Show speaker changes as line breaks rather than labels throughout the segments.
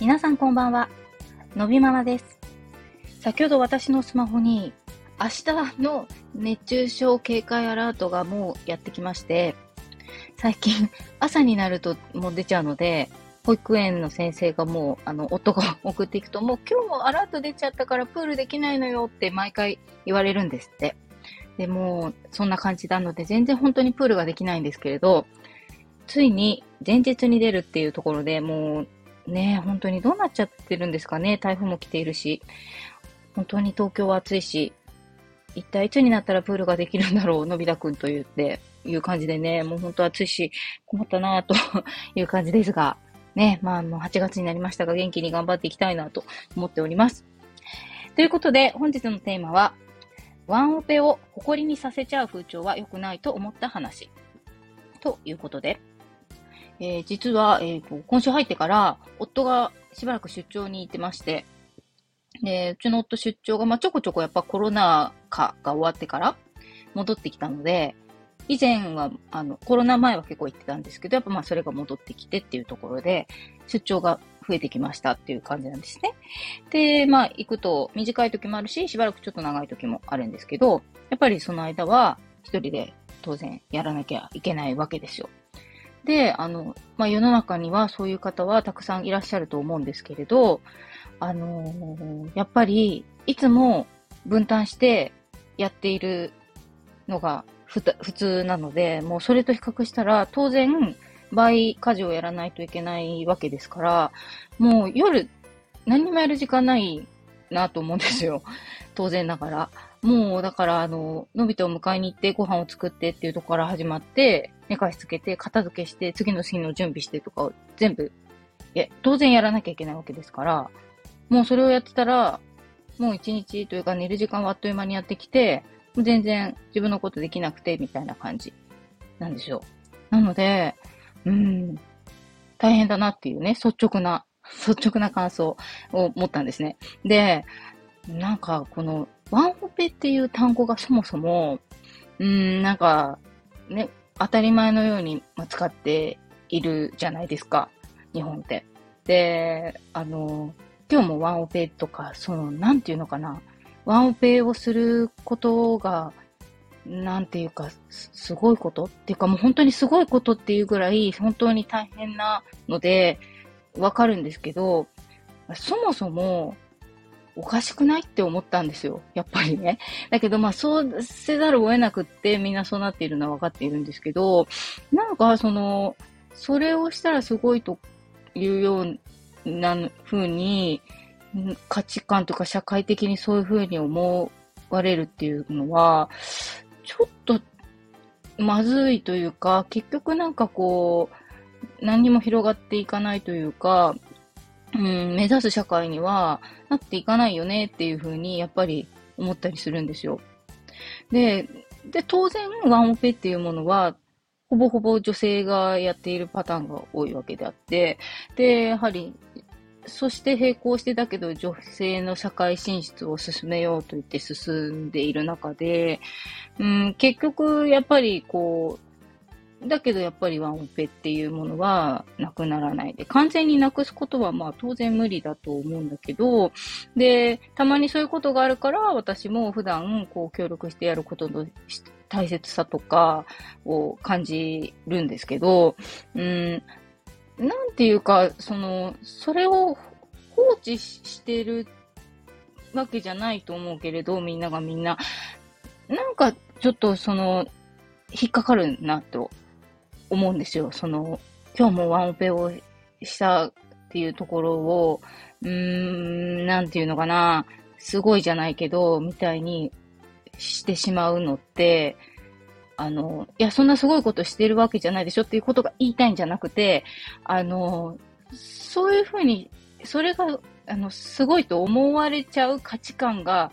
皆さんこんばんは。のびママです。先ほど私のスマホに明日の熱中症警戒アラートがもうやってきまして、最近朝になるともう出ちゃうので、保育園の先生がもう、あの、夫が 送っていくと、もう今日もアラート出ちゃったからプールできないのよって毎回言われるんですって。で、もそんな感じなので、全然本当にプールができないんですけれど、ついに前日に出るっていうところでもうね、本当にどうなっちゃってるんですかね。台風も来ているし、本当に東京は暑いし、一体いつになったらプールができるんだろう、のび太くんと言って、いう感じでね、もう本当暑いし、困ったなぁという感じですが、ね、まあもう8月になりましたが元気に頑張っていきたいなと思っております。ということで、本日のテーマは、ワンオペを誇りにさせちゃう風潮は良くないと思った話。ということで、えー、実は、えー、今週入ってから、夫がしばらく出張に行ってまして、で、うちの夫出張が、まあ、ちょこちょこやっぱコロナ禍が終わってから戻ってきたので、以前は、あの、コロナ前は結構行ってたんですけど、やっぱまあそれが戻ってきてっていうところで、出張が増えてきましたっていう感じなんですね。で、まあ行くと短い時もあるし、しばらくちょっと長い時もあるんですけど、やっぱりその間は一人で当然やらなきゃいけないわけですよ。で、あの、まあ、世の中にはそういう方はたくさんいらっしゃると思うんですけれど、あのー、やっぱり、いつも分担してやっているのが普通なので、もうそれと比較したら、当然、倍家事をやらないといけないわけですから、もう夜、何にもやる時間ないなと思うんですよ。当然ながら。もう、だから、あの、のび太を迎えに行ってご飯を作ってっていうとこから始まって、寝かしつけて、片付けして、次の日の準備してとかを全部、いや、当然やらなきゃいけないわけですから、もうそれをやってたら、もう一日というか寝る時間はあっという間にやってきて、全然自分のことできなくて、みたいな感じなんですよ。なので、うん、大変だなっていうね、率直な、率直な感想を持ったんですね。で、なんか、この、ワンオペっていう単語がそもそも、うん、なんか、ね、当たり前のように使っているじゃないですか、日本って。で、あの、今日もワンオペとか、その、なんていうのかな、ワンオペをすることが、なんていうか、すごいことっていうかもう本当にすごいことっていうぐらい、本当に大変なので、わかるんですけど、そもそも、おかしくないって思ったんですよ。やっぱりね。だけど、まあ、そうせざるを得なくって、みんなそうなっているのは分かっているんですけど、なんか、その、それをしたらすごいというような風に、価値観とか社会的にそういう風に思われるっていうのは、ちょっと、まずいというか、結局なんかこう、何にも広がっていかないというか、うん、目指す社会にはなっていかないよねっていうふうにやっぱり思ったりするんですよ。で、で、当然ワンオペっていうものはほぼほぼ女性がやっているパターンが多いわけであって、で、やはり、そして並行してだけど女性の社会進出を進めようと言って進んでいる中で、うん、結局やっぱりこう、だけどやっぱりワンオペっていうものはなくならないで、完全になくすことはまあ当然無理だと思うんだけど、で、たまにそういうことがあるから私も普段こう協力してやることの大切さとかを感じるんですけど、うん、なんていうか、その、それを放置してるわけじゃないと思うけれど、みんながみんな、なんかちょっとその、引っかかるなと思うんですよ。その、今日もワンオペをしたっていうところを、うーん、なんていうのかな、すごいじゃないけど、みたいにしてしまうのって、あの、いや、そんなすごいことしてるわけじゃないでしょっていうことが言いたいんじゃなくて、あの、そういうふうに、それが、あの、すごいと思われちゃう価値観が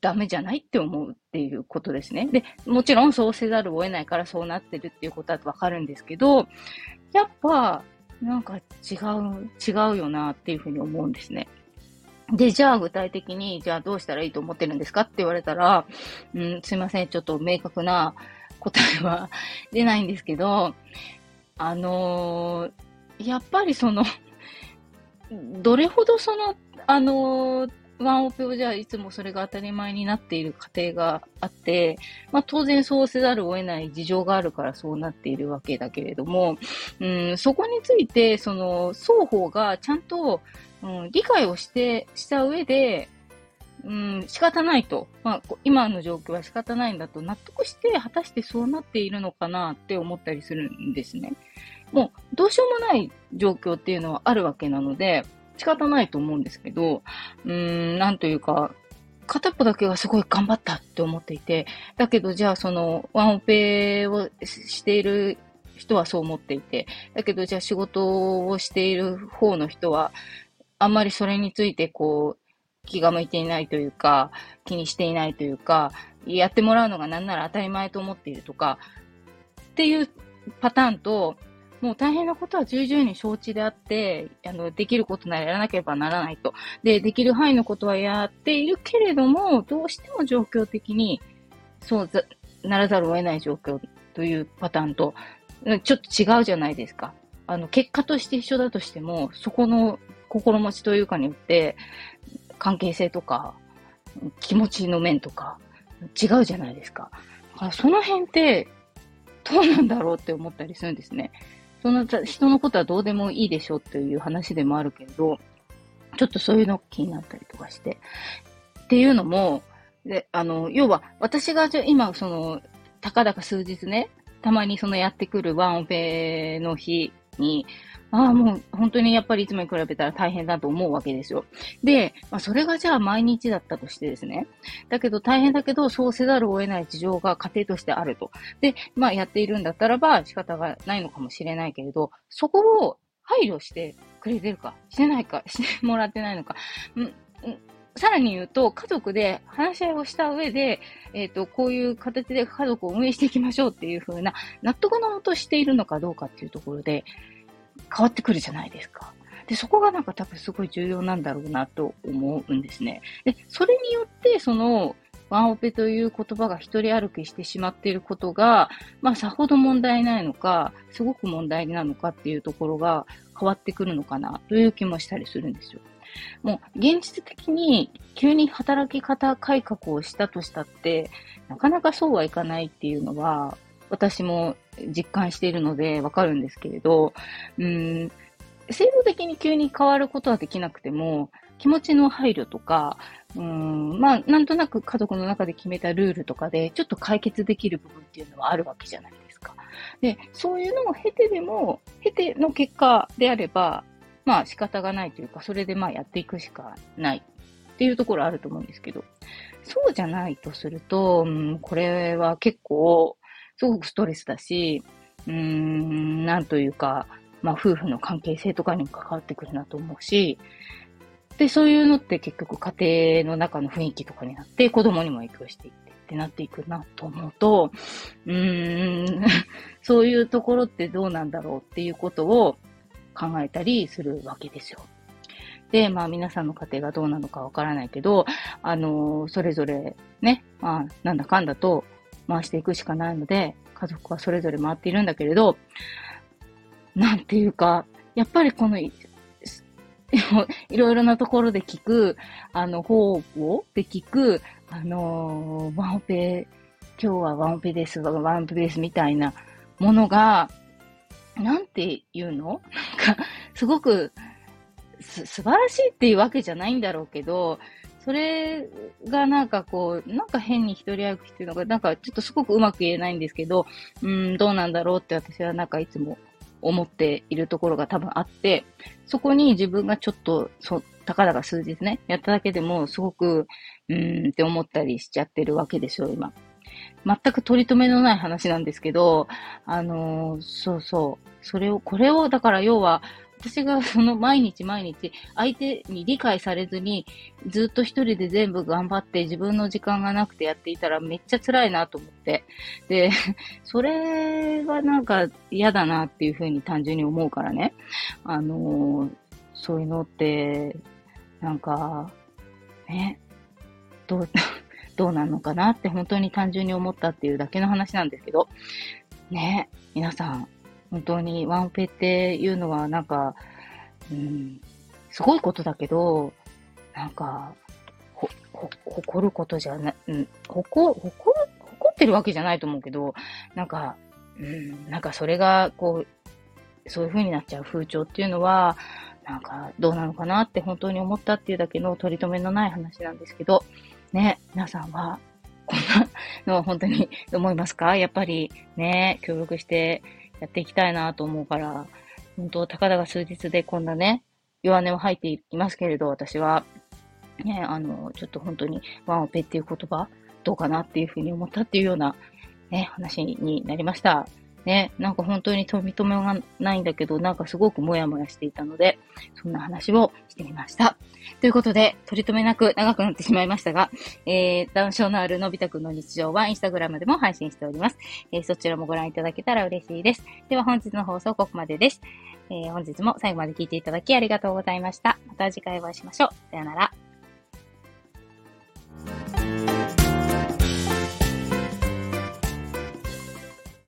ダメじゃないって思うっていうことですね。で、もちろんそうせざるを得ないからそうなってるっていうことはわかるんですけど、やっぱ、なんか違う、違うよなっていうふうに思うんですね。で、じゃあ具体的に、じゃあどうしたらいいと思ってるんですかって言われたら、うん、すいません、ちょっと明確な答えは 出ないんですけど、あのー、やっぱりそのどれほどその、あのー、ワンオペをじゃあいつもそれが当たり前になっている家庭があって、まあ当然そうせざるを得ない事情があるからそうなっているわけだけれども、うん、そこについて、その双方がちゃんと、うん、理解をして、した上で、うん、仕方ないと。まあ、今の状況は仕方ないんだと納得して、果たしてそうなっているのかなって思ったりするんですね。もう、どうしようもない状況っていうのはあるわけなので、仕方ないと思うんですけど、うーん、なんというか、片っぽだけがすごい頑張ったって思っていて、だけどじゃあそのワンオペをしている人はそう思っていて、だけどじゃあ仕事をしている方の人は、あんまりそれについてこう、気が向いていないというか、気にしていないというか、やってもらうのがなんなら当たり前と思っているとか、っていうパターンと、もう大変なことは重々に承知であって、あの、できることならやらなければならないと。で、できる範囲のことはやっているけれども、どうしても状況的に、そうならざるを得ない状況というパターンと、ちょっと違うじゃないですか。あの、結果として一緒だとしても、そこの心持ちというかによって、関係性とか、気持ちの面とか、違うじゃないですか。だからその辺って、どうなんだろうって思ったりするんですね。その人のことはどうでもいいでしょっていう話でもあるけど、ちょっとそういうの気になったりとかして。っていうのも、で、あの、要は、私が今、その、たかだか数日ね、たまにそのやってくるワンオペの日に、ああ、もう本当にやっぱりいつもに比べたら大変だと思うわけですよ。で、まあ、それがじゃあ毎日だったとしてですね。だけど大変だけど、そうせざるを得ない事情が家庭としてあると。で、まあやっているんだったらば仕方がないのかもしれないけれど、そこを配慮してくれてるか、してないか、してもらってないのか。うんさらに言うと、家族で話し合いをした上で、えっ、ー、と、こういう形で家族を運営していきましょうっていう風な納得のもとしているのかどうかっていうところで、変わってくるじゃないですか。で、そこがなんか多分すごい重要なんだろうなと思うんですね。で、それによって、その、ワンオペという言葉が一人歩きしてしまっていることが、まあ、さほど問題ないのか、すごく問題なのかっていうところが変わってくるのかなという気もしたりするんですよ。もう、現実的に急に働き方改革をしたとしたって、なかなかそうはいかないっていうのは、私も実感しているのでわかるんですけれど、うん、制度的に急に変わることはできなくても、気持ちの配慮とか、うん、まあ、なんとなく家族の中で決めたルールとかで、ちょっと解決できる部分っていうのはあるわけじゃないですか。で、そういうのを経てでも、経ての結果であれば、まあ仕方がないというか、それでまあやっていくしかないっていうところあると思うんですけど、そうじゃないとすると、うん、これは結構、すごくストレスだし、うーん、なんというか、まあ夫婦の関係性とかにも関わってくるなと思うし、で、そういうのって結局家庭の中の雰囲気とかになって子供にも影響していってってなっていくなと思うと、うーん、そういうところってどうなんだろうっていうことを考えたりするわけですよ。で、まあ皆さんの家庭がどうなのかわからないけど、あのー、それぞれね、まあなんだかんだと回していくしかないので、家族はそれぞれ回っているんだけれど、なんていうか、やっぱりこの、いろいろなところで聞く、あの、方をで聞く、あのー、ワンオペ、今日はワンオペです、ワンオペですみたいなものが、なんて言うの？なんか、すごく、す、素晴らしいっていうわけじゃないんだろうけど、それがなんかこう、なんか変に一人歩きっていうのが、なんかちょっとすごくうまく言えないんですけど、うん、どうなんだろうって私はなんかいつも思っているところが多分あって、そこに自分がちょっと、そ、たかだか数日ね、やっただけでもすごく、うーんって思ったりしちゃってるわけですよ、今。全く取り留めのない話なんですけど、あのー、そうそう。それを、これを、だから要は、私がその毎日毎日相手に理解されずにずっと一人で全部頑張って自分の時間がなくてやっていたらめっちゃ辛いなと思って。で、それはなんか嫌だなっていうふうに単純に思うからね。あのー、そういうのって、なんか、ね、どう、どうなのかなって本当に単純に思ったっていうだけの話なんですけど、ね、皆さん、本当にワンオペっていうのはなんか、うん、すごいことだけど、なんか、ほ、ほ、誇ることじゃな、うん、誇、誇る、誇ってるわけじゃないと思うけど、なんか、うん、なんかそれが、こう、そういう風になっちゃう風潮っていうのは、なんか、どうなのかなって本当に思ったっていうだけの取り留めのない話なんですけど、ね、皆さんは、こんなのは本当に思いますか？やっぱりね、協力してやっていきたいなと思うから、本当、たかだが数日でこんなね、弱音を吐いていますけれど、私は、ね、あの、ちょっと本当にワンオペっていう言葉、どうかなっていうふうに思ったっていうような、ね、話になりました。ね、なんか本当にと認めがないんだけど、なんかすごくモヤモヤしていたので、そんな話をしてみました。ということで、取り留めなく長くなってしまいましたが、えー、ダウン症のあるのび太くんの日常はインスタグラムでも配信しております。えー、そちらもご覧いただけたら嬉しいです。では本日の放送ここまでです。えー、本日も最後まで聞いていただきありがとうございました。また次回お会いしましょう。さよなら。